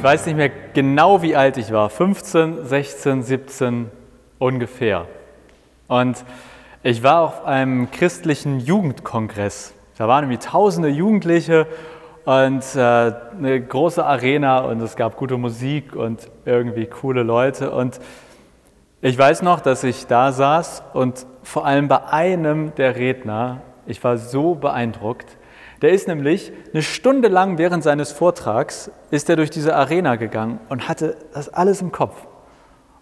Ich weiß nicht mehr genau, wie alt ich war. 15, 16, 17 ungefähr. Und ich war auf einem christlichen Jugendkongress. Da waren irgendwie tausende Jugendliche und äh, eine große Arena und es gab gute Musik und irgendwie coole Leute. Und ich weiß noch, dass ich da saß und vor allem bei einem der Redner, ich war so beeindruckt, der ist nämlich eine Stunde lang während seines Vortrags, ist er durch diese Arena gegangen und hatte das alles im Kopf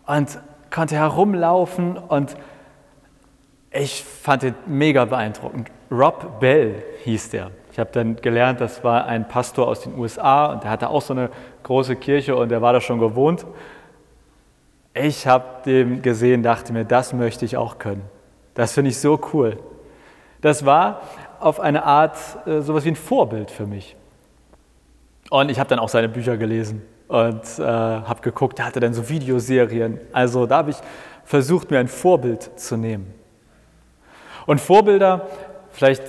und konnte herumlaufen und ich fand ihn mega beeindruckend. Rob Bell hieß der. Ich habe dann gelernt, das war ein Pastor aus den USA und der hatte auch so eine große Kirche und der war da schon gewohnt. Ich habe den gesehen, dachte mir, das möchte ich auch können. Das finde ich so cool. Das war auf eine Art äh, sowas wie ein Vorbild für mich. Und ich habe dann auch seine Bücher gelesen und äh, habe geguckt, er hatte dann so Videoserien. Also da habe ich versucht, mir ein Vorbild zu nehmen. Und Vorbilder, vielleicht,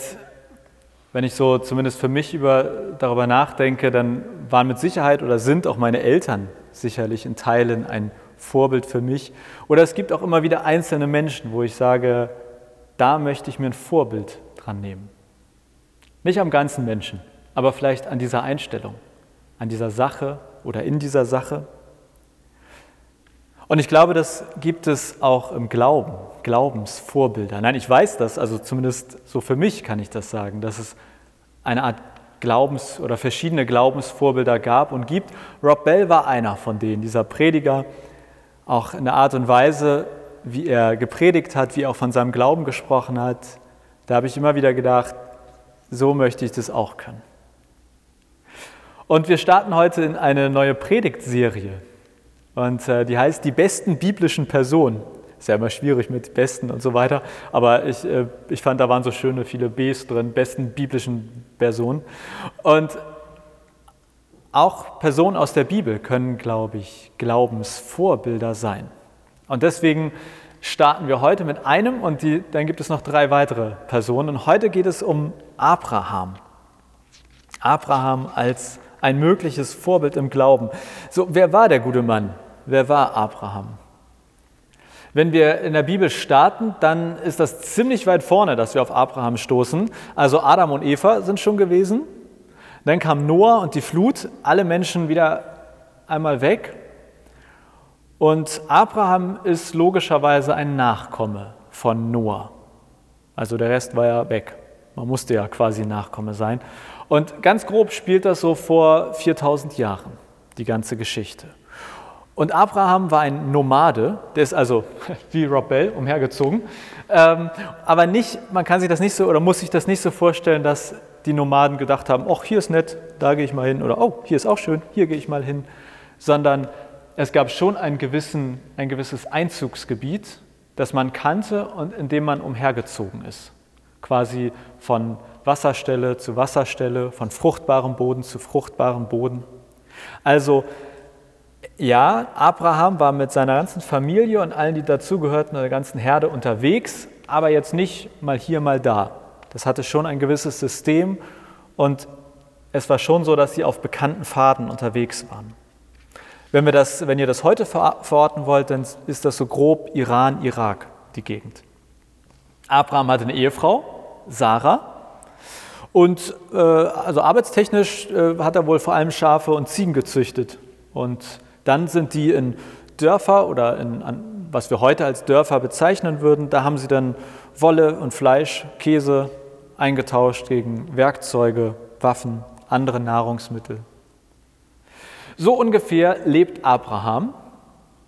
wenn ich so zumindest für mich über, darüber nachdenke, dann waren mit Sicherheit oder sind auch meine Eltern sicherlich in Teilen ein Vorbild für mich. Oder es gibt auch immer wieder einzelne Menschen, wo ich sage, da möchte ich mir ein Vorbild dran nehmen. Nicht am ganzen Menschen, aber vielleicht an dieser Einstellung, an dieser Sache oder in dieser Sache. Und ich glaube, das gibt es auch im Glauben, Glaubensvorbilder. Nein, ich weiß das, also zumindest so für mich kann ich das sagen, dass es eine Art Glaubens- oder verschiedene Glaubensvorbilder gab und gibt. Rob Bell war einer von denen, dieser Prediger, auch in der Art und Weise, wie er gepredigt hat, wie er auch von seinem Glauben gesprochen hat. Da habe ich immer wieder gedacht, so möchte ich das auch können. Und wir starten heute in eine neue Predigtserie. Und äh, die heißt Die besten biblischen Personen. Ist ja immer schwierig mit besten und so weiter. Aber ich, äh, ich fand, da waren so schöne viele Bs drin, besten biblischen Personen. Und auch Personen aus der Bibel können, glaube ich, Glaubensvorbilder sein. Und deswegen starten wir heute mit einem und die, dann gibt es noch drei weitere Personen. Und heute geht es um Abraham. Abraham als ein mögliches Vorbild im Glauben. So, wer war der gute Mann? Wer war Abraham? Wenn wir in der Bibel starten, dann ist das ziemlich weit vorne, dass wir auf Abraham stoßen. Also Adam und Eva sind schon gewesen. Dann kam Noah und die Flut, alle Menschen wieder einmal weg. Und Abraham ist logischerweise ein Nachkomme von Noah. Also der Rest war ja weg. Man musste ja quasi Nachkomme sein. Und ganz grob spielt das so vor 4000 Jahren, die ganze Geschichte. Und Abraham war ein Nomade, der ist also wie Rob Bell umhergezogen. Ähm, aber nicht, man kann sich das nicht so oder muss sich das nicht so vorstellen, dass die Nomaden gedacht haben, ach, hier ist nett, da gehe ich mal hin. Oder oh, hier ist auch schön, hier gehe ich mal hin. Sondern es gab schon ein, gewissen, ein gewisses Einzugsgebiet, das man kannte und in dem man umhergezogen ist. Quasi von Wasserstelle zu Wasserstelle, von fruchtbarem Boden zu fruchtbarem Boden. Also ja, Abraham war mit seiner ganzen Familie und allen, die dazugehörten, der ganzen Herde unterwegs, aber jetzt nicht mal hier, mal da. Das hatte schon ein gewisses System und es war schon so, dass sie auf bekannten Pfaden unterwegs waren. Wenn, wir das, wenn ihr das heute verorten wollt, dann ist das so grob Iran, Irak, die Gegend. Abraham hatte eine Ehefrau, Sarah. Und äh, also arbeitstechnisch äh, hat er wohl vor allem Schafe und Ziegen gezüchtet. Und dann sind die in Dörfer oder in, an, was wir heute als Dörfer bezeichnen würden, da haben sie dann Wolle und Fleisch, Käse eingetauscht gegen Werkzeuge, Waffen, andere Nahrungsmittel. So ungefähr lebt Abraham.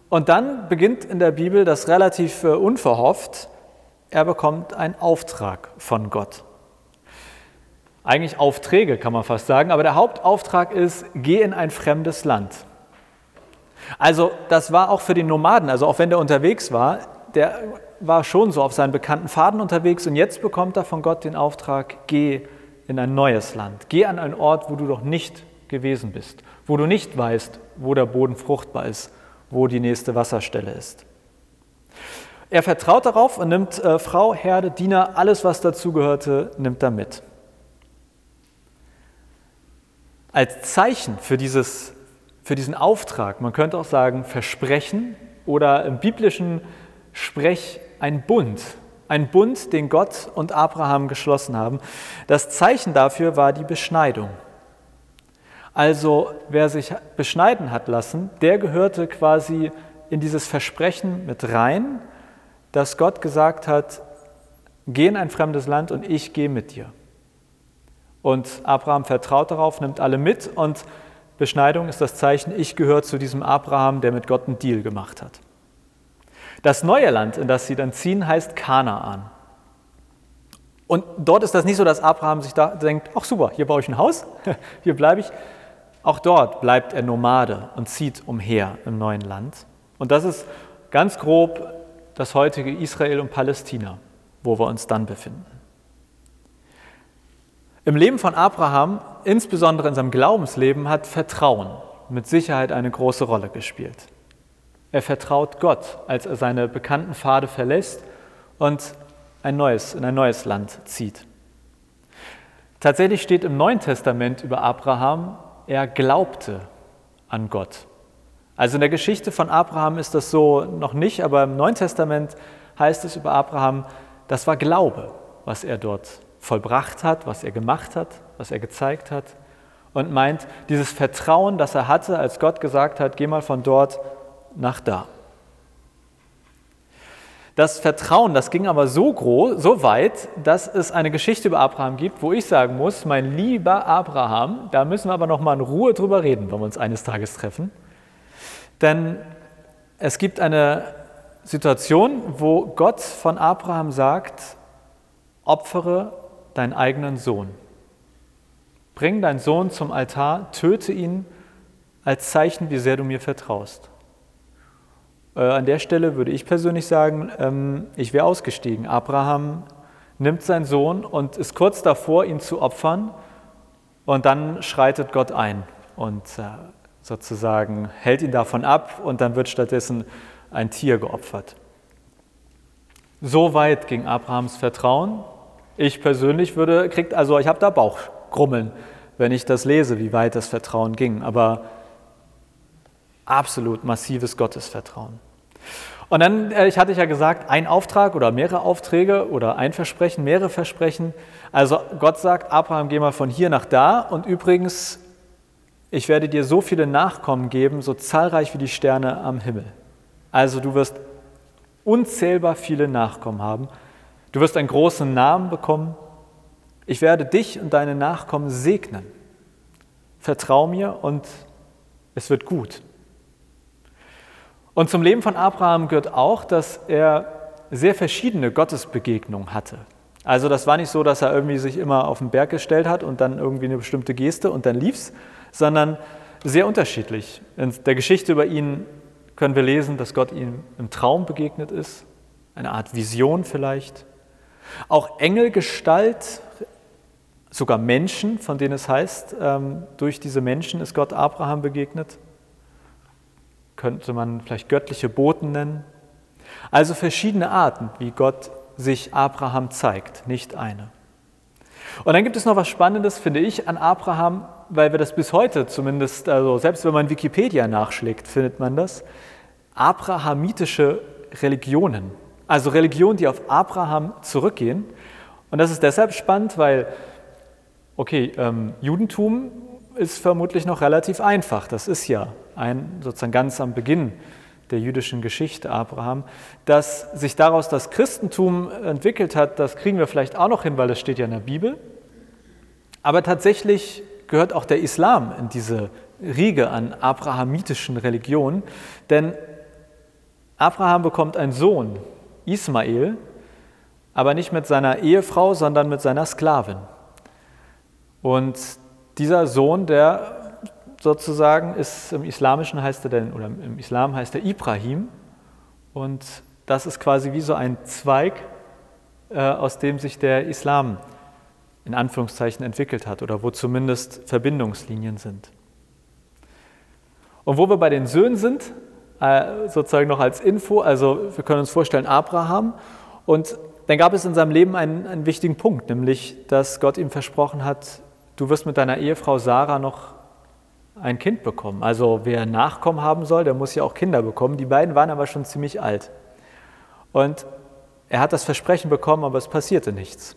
Und dann beginnt in der Bibel das relativ äh, unverhofft. Er bekommt einen Auftrag von Gott. Eigentlich Aufträge kann man fast sagen, aber der Hauptauftrag ist, geh in ein fremdes Land. Also das war auch für den Nomaden, also auch wenn der unterwegs war, der war schon so auf seinen bekannten Faden unterwegs und jetzt bekommt er von Gott den Auftrag, geh in ein neues Land, geh an einen Ort, wo du noch nicht gewesen bist, wo du nicht weißt, wo der Boden fruchtbar ist, wo die nächste Wasserstelle ist. Er vertraut darauf und nimmt äh, Frau, Herde, Diener, alles, was dazugehörte, nimmt er mit. Als Zeichen für dieses für diesen Auftrag, man könnte auch sagen Versprechen oder im biblischen Sprech ein Bund, ein Bund, den Gott und Abraham geschlossen haben. Das Zeichen dafür war die Beschneidung. Also wer sich beschneiden hat lassen, der gehörte quasi in dieses Versprechen mit rein, dass Gott gesagt hat, geh in ein fremdes Land und ich gehe mit dir. Und Abraham vertraut darauf, nimmt alle mit und Beschneidung ist das Zeichen, ich gehöre zu diesem Abraham, der mit Gott einen Deal gemacht hat. Das neue Land, in das sie dann ziehen, heißt Kanaan. Und dort ist das nicht so, dass Abraham sich da denkt, ach super, hier baue ich ein Haus, hier bleibe ich. Auch dort bleibt er Nomade und zieht umher im neuen Land. Und das ist ganz grob das heutige Israel und Palästina, wo wir uns dann befinden. Im Leben von Abraham, insbesondere in seinem Glaubensleben, hat Vertrauen mit Sicherheit eine große Rolle gespielt. Er vertraut Gott, als er seine bekannten Pfade verlässt und ein neues, in ein neues Land zieht. Tatsächlich steht im Neuen Testament über Abraham, er glaubte an Gott. Also in der Geschichte von Abraham ist das so noch nicht, aber im Neuen Testament heißt es über Abraham, das war Glaube, was er dort vollbracht hat, was er gemacht hat, was er gezeigt hat. Und meint, dieses Vertrauen, das er hatte, als Gott gesagt hat, geh mal von dort nach da. Das Vertrauen, das ging aber so groß, so weit, dass es eine Geschichte über Abraham gibt, wo ich sagen muss, mein lieber Abraham, da müssen wir aber noch mal in Ruhe drüber reden, wenn wir uns eines Tages treffen. Denn es gibt eine Situation, wo Gott von Abraham sagt, opfere deinen eigenen Sohn. Bring deinen Sohn zum Altar, töte ihn als Zeichen, wie sehr du mir vertraust. Äh, an der Stelle würde ich persönlich sagen, ähm, ich wäre ausgestiegen. Abraham nimmt seinen Sohn und ist kurz davor, ihn zu opfern. Und dann schreitet Gott ein und äh, sozusagen hält ihn davon ab und dann wird stattdessen ein Tier geopfert. So weit ging Abrahams Vertrauen. Ich persönlich würde, kriegt, also ich habe da Bauchgrummeln, wenn ich das lese, wie weit das Vertrauen ging. Aber absolut massives Gottesvertrauen. Und dann, äh, ich hatte ja gesagt, ein Auftrag oder mehrere Aufträge oder ein Versprechen, mehrere Versprechen. Also Gott sagt, Abraham, geh mal von hier nach da und übrigens, ich werde dir so viele Nachkommen geben, so zahlreich wie die Sterne am Himmel. Also du wirst unzählbar viele Nachkommen haben. Du wirst einen großen Namen bekommen. Ich werde dich und deine Nachkommen segnen. Vertrau mir und es wird gut. Und zum Leben von Abraham gehört auch, dass er sehr verschiedene Gottesbegegnungen hatte. Also das war nicht so, dass er irgendwie sich immer auf den Berg gestellt hat und dann irgendwie eine bestimmte Geste und dann lief's, sondern sehr unterschiedlich. In der Geschichte über ihn können wir lesen, dass Gott ihm im Traum begegnet ist, eine Art Vision vielleicht. Auch Engelgestalt, sogar Menschen, von denen es heißt, ähm, durch diese Menschen ist Gott Abraham begegnet könnte man vielleicht göttliche Boten nennen. Also verschiedene Arten, wie Gott sich Abraham zeigt, nicht eine. Und dann gibt es noch was Spannendes, finde ich, an Abraham, weil wir das bis heute zumindest, also selbst wenn man Wikipedia nachschlägt, findet man das, abrahamitische Religionen. Also Religionen, die auf Abraham zurückgehen. Und das ist deshalb spannend, weil, okay, ähm, Judentum ist vermutlich noch relativ einfach. Das ist ja ein, sozusagen ganz am Beginn der jüdischen Geschichte Abraham. Dass sich daraus das Christentum entwickelt hat, das kriegen wir vielleicht auch noch hin, weil das steht ja in der Bibel. Aber tatsächlich gehört auch der Islam in diese Riege an abrahamitischen Religionen, denn Abraham bekommt einen Sohn, Ismael, aber nicht mit seiner Ehefrau, sondern mit seiner Sklavin. Und dieser Sohn, der sozusagen ist im Islamischen heißt er denn, oder im Islam heißt er Ibrahim. Und das ist quasi wie so ein Zweig, äh, aus dem sich der Islam in Anführungszeichen entwickelt hat oder wo zumindest Verbindungslinien sind. Und wo wir bei den Söhnen sind, äh, sozusagen noch als Info, also wir können uns vorstellen, Abraham. Und dann gab es in seinem Leben einen, einen wichtigen Punkt, nämlich dass Gott ihm versprochen hat, du wirst mit deiner Ehefrau Sarah noch ein Kind bekommen. Also wer Nachkommen haben soll, der muss ja auch Kinder bekommen. Die beiden waren aber schon ziemlich alt. Und er hat das Versprechen bekommen, aber es passierte nichts.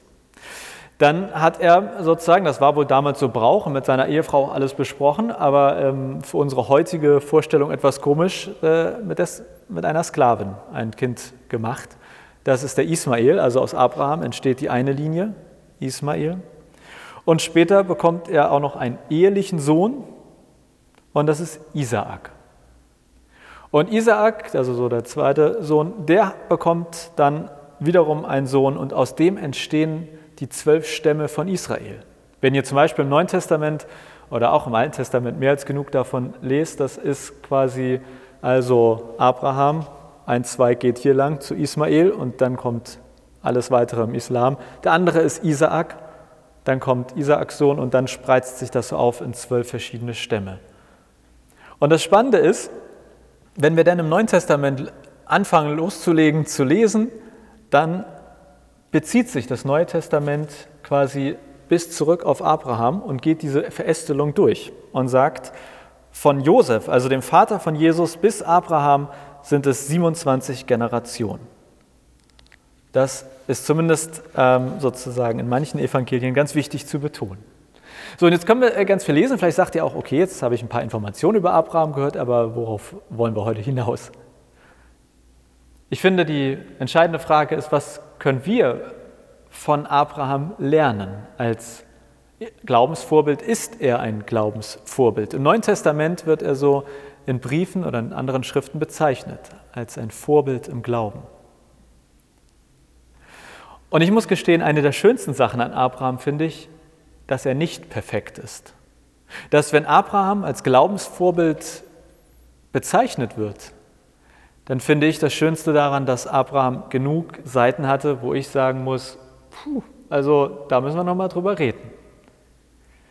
Dann hat er sozusagen, das war wohl damals so Brauch, mit seiner Ehefrau alles besprochen, aber ähm, für unsere heutige Vorstellung etwas komisch, äh, mit, des, mit einer Sklavin ein Kind gemacht. Das ist der Ismael, also aus Abraham entsteht die eine Linie, Ismael. Und später bekommt er auch noch einen ehelichen Sohn, und das ist Isaak. Und Isaak, also so der zweite Sohn, der bekommt dann wiederum einen Sohn und aus dem entstehen die zwölf Stämme von Israel. Wenn ihr zum Beispiel im Neuen Testament oder auch im Alten Testament mehr als genug davon lest, das ist quasi also Abraham, ein Zweig geht hier lang zu Ismael und dann kommt alles weitere im Islam. Der andere ist Isaak, dann kommt Isaaks Sohn und dann spreizt sich das auf in zwölf verschiedene Stämme. Und das Spannende ist, wenn wir dann im Neuen Testament anfangen loszulegen, zu lesen, dann bezieht sich das Neue Testament quasi bis zurück auf Abraham und geht diese Verästelung durch und sagt, von Josef, also dem Vater von Jesus, bis Abraham sind es 27 Generationen. Das ist zumindest ähm, sozusagen in manchen Evangelien ganz wichtig zu betonen. So, und jetzt können wir äh, ganz viel lesen. Vielleicht sagt ihr auch, okay, jetzt habe ich ein paar Informationen über Abraham gehört, aber worauf wollen wir heute hinaus? Ich finde, die entscheidende Frage ist, was können wir von Abraham lernen als Glaubensvorbild? Ist er ein Glaubensvorbild? Im Neuen Testament wird er so in Briefen oder in anderen Schriften bezeichnet als ein Vorbild im Glauben. Und ich muss gestehen, eine der schönsten Sachen an Abraham finde ich, dass er nicht perfekt ist. Dass wenn Abraham als Glaubensvorbild bezeichnet wird, dann finde ich das Schönste daran, dass Abraham genug Seiten hatte, wo ich sagen muss, puh, also da müssen wir nochmal drüber reden.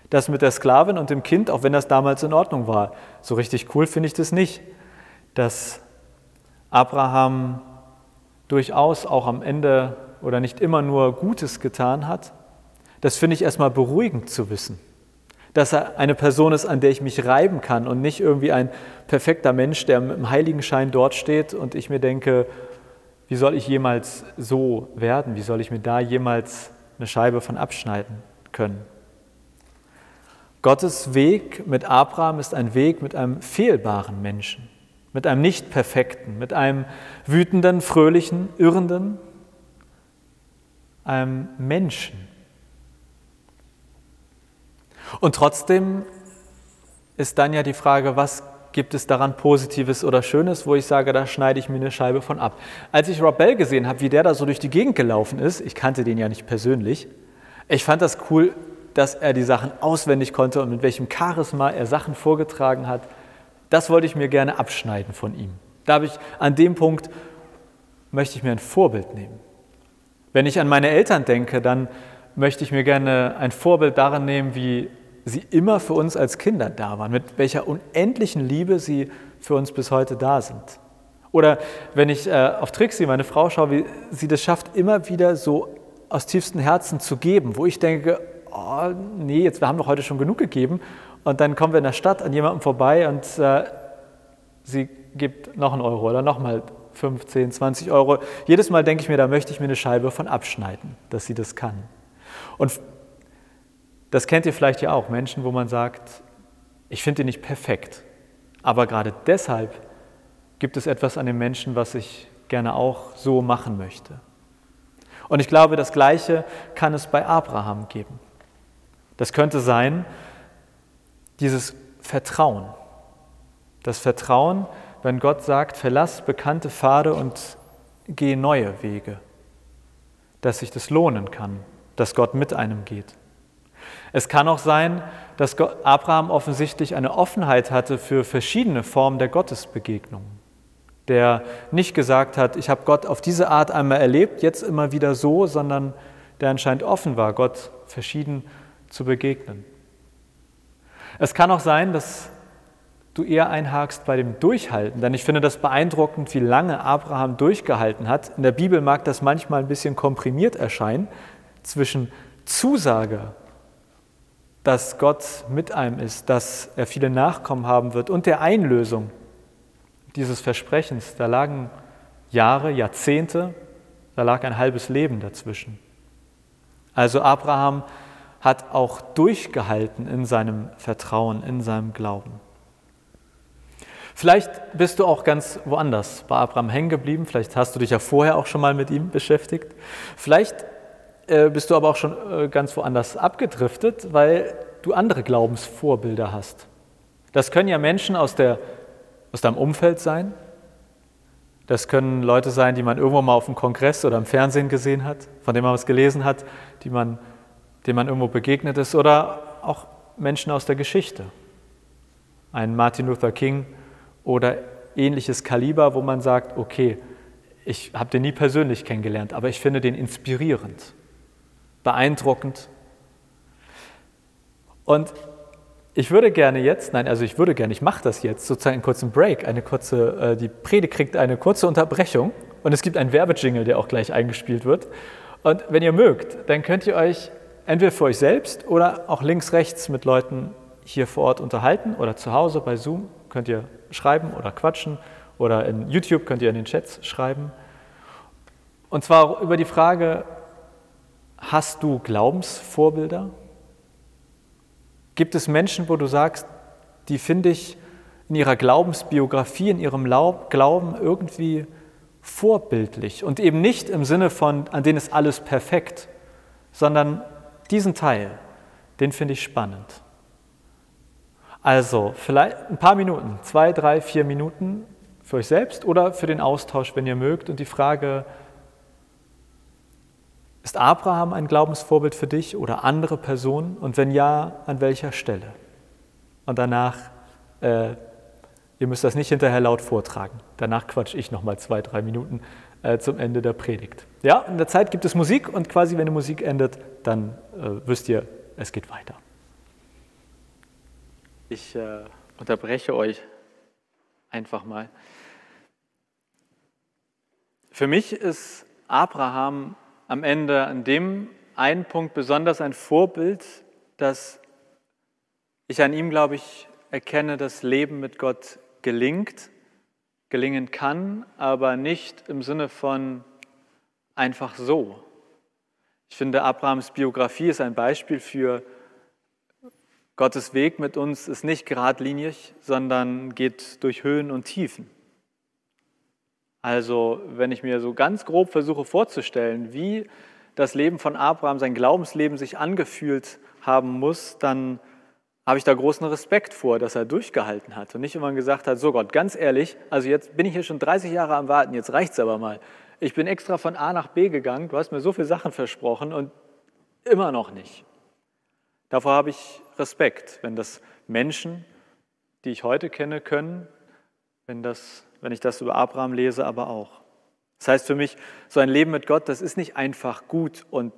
Das mit der Sklavin und dem Kind, auch wenn das damals in Ordnung war, so richtig cool finde ich das nicht. Dass Abraham durchaus auch am Ende oder nicht immer nur Gutes getan hat, das finde ich erstmal beruhigend zu wissen dass er eine Person ist, an der ich mich reiben kann und nicht irgendwie ein perfekter Mensch, der im Heiligenschein dort steht und ich mir denke, wie soll ich jemals so werden? Wie soll ich mir da jemals eine Scheibe von abschneiden können? Gottes Weg mit Abraham ist ein Weg mit einem fehlbaren Menschen, mit einem nicht perfekten, mit einem wütenden, fröhlichen, irrenden, einem Menschen, und trotzdem ist dann ja die Frage, was gibt es daran Positives oder Schönes, wo ich sage, da schneide ich mir eine Scheibe von ab. Als ich Rob Bell gesehen habe, wie der da so durch die Gegend gelaufen ist, ich kannte den ja nicht persönlich, ich fand das cool, dass er die Sachen auswendig konnte und mit welchem Charisma er Sachen vorgetragen hat. Das wollte ich mir gerne abschneiden von ihm. Da habe ich an dem Punkt möchte ich mir ein Vorbild nehmen. Wenn ich an meine Eltern denke, dann möchte ich mir gerne ein Vorbild daran nehmen, wie sie immer für uns als Kinder da waren, mit welcher unendlichen Liebe sie für uns bis heute da sind. Oder wenn ich äh, auf Trixie, meine Frau, schaue, wie sie das schafft, immer wieder so aus tiefstem Herzen zu geben, wo ich denke, oh, nee, jetzt, wir haben doch heute schon genug gegeben. Und dann kommen wir in der Stadt an jemandem vorbei und äh, sie gibt noch einen Euro oder nochmal 15, 20 Euro. Jedes Mal denke ich mir, da möchte ich mir eine Scheibe von abschneiden, dass sie das kann. Und das kennt ihr vielleicht ja auch, Menschen, wo man sagt, ich finde ihn nicht perfekt, aber gerade deshalb gibt es etwas an dem Menschen, was ich gerne auch so machen möchte. Und ich glaube, das Gleiche kann es bei Abraham geben. Das könnte sein, dieses Vertrauen. Das Vertrauen, wenn Gott sagt, verlass bekannte Pfade und geh neue Wege, dass sich das lohnen kann, dass Gott mit einem geht. Es kann auch sein, dass Abraham offensichtlich eine Offenheit hatte für verschiedene Formen der Gottesbegegnung. Der nicht gesagt hat, ich habe Gott auf diese Art einmal erlebt, jetzt immer wieder so, sondern der anscheinend offen war, Gott verschieden zu begegnen. Es kann auch sein, dass du eher einhakst bei dem Durchhalten, denn ich finde das beeindruckend, wie lange Abraham durchgehalten hat. In der Bibel mag das manchmal ein bisschen komprimiert erscheinen zwischen Zusage dass Gott mit einem ist, dass er viele Nachkommen haben wird und der Einlösung dieses Versprechens. Da lagen Jahre, Jahrzehnte, da lag ein halbes Leben dazwischen. Also Abraham hat auch durchgehalten in seinem Vertrauen, in seinem Glauben. Vielleicht bist du auch ganz woanders bei Abraham hängen geblieben, vielleicht hast du dich ja vorher auch schon mal mit ihm beschäftigt. Vielleicht äh, bist du aber auch schon äh, ganz woanders abgedriftet, weil du andere Glaubensvorbilder hast. Das können ja Menschen aus, der, aus deinem Umfeld sein. Das können Leute sein, die man irgendwo mal auf dem Kongress oder im Fernsehen gesehen hat, von denen man was gelesen hat, die man, denen man irgendwo begegnet ist, oder auch Menschen aus der Geschichte. Ein Martin Luther King oder ähnliches Kaliber, wo man sagt, okay, ich habe den nie persönlich kennengelernt, aber ich finde den inspirierend, beeindruckend. Und ich würde gerne jetzt, nein, also ich würde gerne, ich mache das jetzt, sozusagen einen kurzen Break, eine kurze, äh, die Predigt kriegt eine kurze Unterbrechung und es gibt einen Werbejingle, der auch gleich eingespielt wird. Und wenn ihr mögt, dann könnt ihr euch entweder für euch selbst oder auch links, rechts mit Leuten hier vor Ort unterhalten oder zu Hause bei Zoom könnt ihr schreiben oder quatschen oder in YouTube könnt ihr in den Chats schreiben. Und zwar über die Frage, hast du Glaubensvorbilder? Gibt es Menschen, wo du sagst, die finde ich in ihrer Glaubensbiografie, in ihrem Glauben irgendwie vorbildlich und eben nicht im Sinne von, an denen ist alles perfekt, sondern diesen Teil, den finde ich spannend. Also vielleicht ein paar Minuten, zwei, drei, vier Minuten für euch selbst oder für den Austausch, wenn ihr mögt. Und die Frage, ist Abraham ein Glaubensvorbild für dich oder andere Personen? Und wenn ja, an welcher Stelle? Und danach, äh, ihr müsst das nicht hinterher laut vortragen. Danach quatsch ich nochmal zwei, drei Minuten äh, zum Ende der Predigt. Ja, in der Zeit gibt es Musik und quasi, wenn die Musik endet, dann äh, wisst ihr, es geht weiter. Ich äh, unterbreche euch einfach mal. Für mich ist Abraham am Ende an dem einen Punkt besonders ein Vorbild, dass ich an ihm, glaube ich, erkenne, dass Leben mit Gott gelingt, gelingen kann, aber nicht im Sinne von einfach so. Ich finde, Abrahams Biografie ist ein Beispiel für Gottes Weg mit uns ist nicht geradlinig, sondern geht durch Höhen und Tiefen. Also wenn ich mir so ganz grob versuche vorzustellen, wie das Leben von Abraham, sein Glaubensleben sich angefühlt haben muss, dann habe ich da großen Respekt vor, dass er durchgehalten hat und nicht immer gesagt hat, so Gott, ganz ehrlich, also jetzt bin ich hier schon 30 Jahre am Warten, jetzt reicht es aber mal. Ich bin extra von A nach B gegangen, du hast mir so viele Sachen versprochen und immer noch nicht. Davor habe ich Respekt, wenn das Menschen, die ich heute kenne, können, wenn, das, wenn ich das über Abraham lese, aber auch. Das heißt für mich, so ein Leben mit Gott, das ist nicht einfach gut und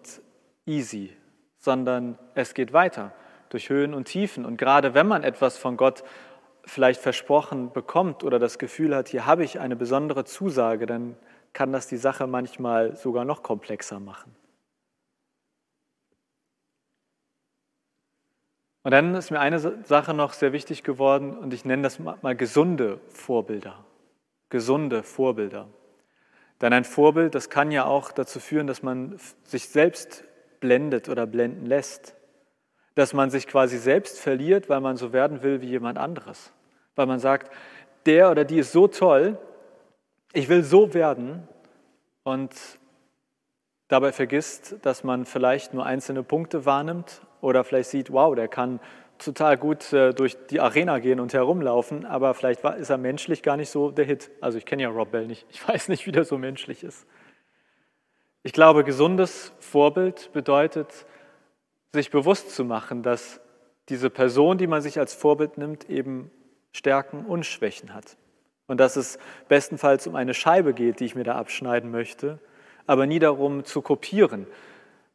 easy, sondern es geht weiter durch Höhen und Tiefen. Und gerade wenn man etwas von Gott vielleicht versprochen bekommt oder das Gefühl hat, hier habe ich eine besondere Zusage, dann kann das die Sache manchmal sogar noch komplexer machen. Und dann ist mir eine Sache noch sehr wichtig geworden und ich nenne das mal gesunde Vorbilder. Gesunde Vorbilder. Denn ein Vorbild, das kann ja auch dazu führen, dass man sich selbst blendet oder blenden lässt. Dass man sich quasi selbst verliert, weil man so werden will wie jemand anderes. Weil man sagt, der oder die ist so toll, ich will so werden und dabei vergisst, dass man vielleicht nur einzelne Punkte wahrnimmt oder vielleicht sieht, wow, der kann total gut äh, durch die Arena gehen und herumlaufen, aber vielleicht ist er menschlich gar nicht so der Hit. Also ich kenne ja Rob Bell nicht, ich weiß nicht, wie der so menschlich ist. Ich glaube, gesundes Vorbild bedeutet, sich bewusst zu machen, dass diese Person, die man sich als Vorbild nimmt, eben Stärken und Schwächen hat. Und dass es bestenfalls um eine Scheibe geht, die ich mir da abschneiden möchte, aber nie darum zu kopieren,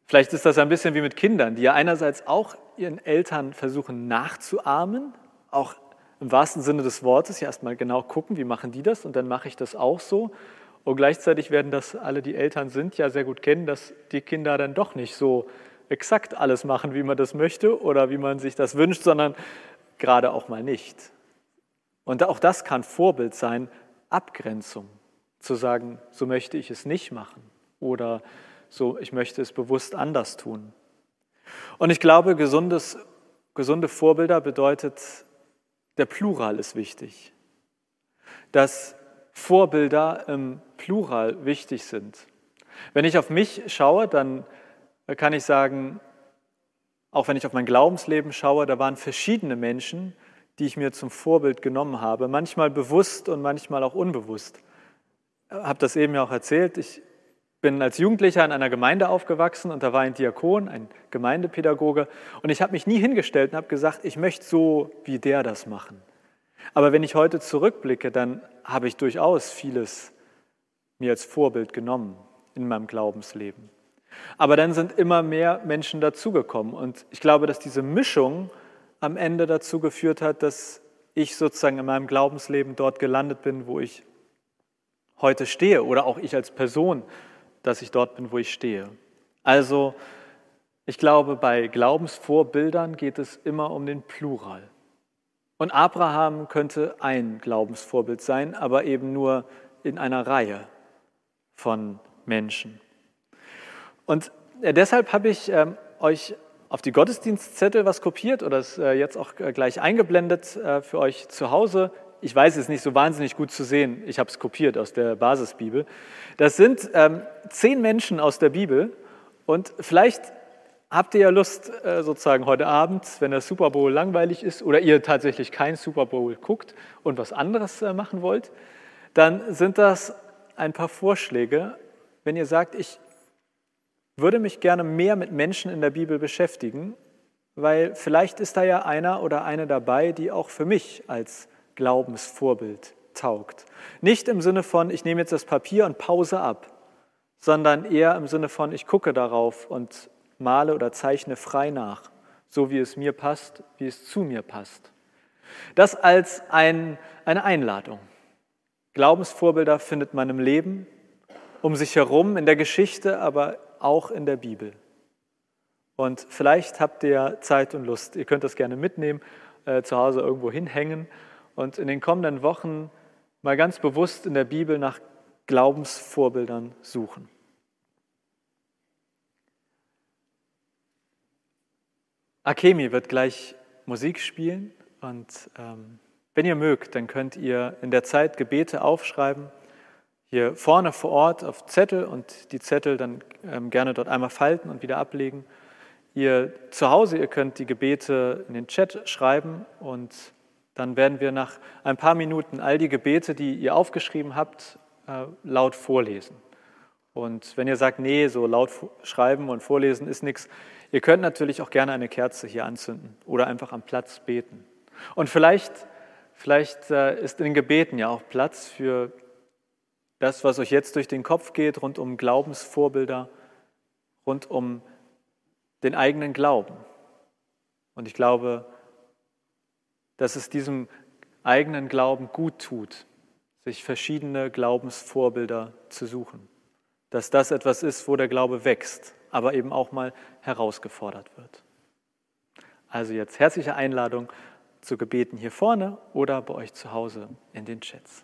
Vielleicht ist das ein bisschen wie mit Kindern, die ja einerseits auch ihren Eltern versuchen nachzuahmen, auch im wahrsten Sinne des Wortes, ja erstmal genau gucken, wie machen die das und dann mache ich das auch so. Und gleichzeitig werden das alle, die Eltern sind, ja sehr gut kennen, dass die Kinder dann doch nicht so exakt alles machen, wie man das möchte oder wie man sich das wünscht, sondern gerade auch mal nicht. Und auch das kann Vorbild sein, Abgrenzung, zu sagen, so möchte ich es nicht machen oder so, ich möchte es bewusst anders tun. Und ich glaube, gesundes, gesunde Vorbilder bedeutet, der Plural ist wichtig. Dass Vorbilder im Plural wichtig sind. Wenn ich auf mich schaue, dann kann ich sagen, auch wenn ich auf mein Glaubensleben schaue, da waren verschiedene Menschen, die ich mir zum Vorbild genommen habe, manchmal bewusst und manchmal auch unbewusst. Ich habe das eben ja auch erzählt. Ich bin als Jugendlicher in einer Gemeinde aufgewachsen und da war ein Diakon, ein Gemeindepädagoge und ich habe mich nie hingestellt und habe gesagt, ich möchte so wie der das machen. Aber wenn ich heute zurückblicke, dann habe ich durchaus vieles mir als Vorbild genommen in meinem Glaubensleben. Aber dann sind immer mehr Menschen dazugekommen und ich glaube, dass diese Mischung am Ende dazu geführt hat, dass ich sozusagen in meinem Glaubensleben dort gelandet bin, wo ich heute stehe oder auch ich als Person dass ich dort bin, wo ich stehe. Also ich glaube, bei Glaubensvorbildern geht es immer um den Plural. Und Abraham könnte ein Glaubensvorbild sein, aber eben nur in einer Reihe von Menschen. Und äh, deshalb habe ich ähm, euch auf die Gottesdienstzettel was kopiert oder es äh, jetzt auch äh, gleich eingeblendet für euch zu Hause ich weiß, es nicht so wahnsinnig gut zu sehen. Ich habe es kopiert aus der Basisbibel. Das sind ähm, zehn Menschen aus der Bibel. Und vielleicht habt ihr ja Lust, äh, sozusagen heute Abend, wenn der Super Bowl langweilig ist oder ihr tatsächlich kein Super Bowl guckt und was anderes äh, machen wollt, dann sind das ein paar Vorschläge, wenn ihr sagt, ich würde mich gerne mehr mit Menschen in der Bibel beschäftigen, weil vielleicht ist da ja einer oder eine dabei, die auch für mich als Glaubensvorbild taugt. Nicht im Sinne von, ich nehme jetzt das Papier und pause ab, sondern eher im Sinne von, ich gucke darauf und male oder zeichne frei nach, so wie es mir passt, wie es zu mir passt. Das als ein, eine Einladung. Glaubensvorbilder findet man im Leben, um sich herum, in der Geschichte, aber auch in der Bibel. Und vielleicht habt ihr Zeit und Lust. Ihr könnt das gerne mitnehmen, äh, zu Hause irgendwo hinhängen und in den kommenden Wochen mal ganz bewusst in der Bibel nach Glaubensvorbildern suchen. Akemi wird gleich Musik spielen und ähm, wenn ihr mögt, dann könnt ihr in der Zeit Gebete aufschreiben, hier vorne vor Ort auf Zettel und die Zettel dann ähm, gerne dort einmal falten und wieder ablegen. Ihr zu Hause, ihr könnt die Gebete in den Chat schreiben und dann werden wir nach ein paar Minuten all die Gebete, die ihr aufgeschrieben habt, äh, laut vorlesen. Und wenn ihr sagt, nee, so laut schreiben und vorlesen ist nichts, ihr könnt natürlich auch gerne eine Kerze hier anzünden oder einfach am Platz beten. Und vielleicht, vielleicht äh, ist in den Gebeten ja auch Platz für das, was euch jetzt durch den Kopf geht, rund um Glaubensvorbilder, rund um den eigenen Glauben. Und ich glaube, dass es diesem eigenen Glauben gut tut, sich verschiedene Glaubensvorbilder zu suchen. Dass das etwas ist, wo der Glaube wächst, aber eben auch mal herausgefordert wird. Also jetzt herzliche Einladung zu Gebeten hier vorne oder bei euch zu Hause in den Chats.